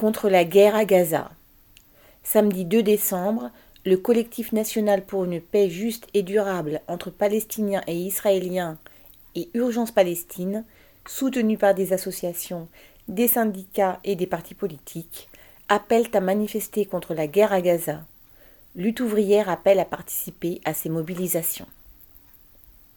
contre la guerre à Gaza. Samedi 2 décembre, le collectif national pour une paix juste et durable entre Palestiniens et Israéliens et Urgence Palestine, soutenu par des associations, des syndicats et des partis politiques, appellent à manifester contre la guerre à Gaza. Lutte ouvrière appelle à participer à ces mobilisations.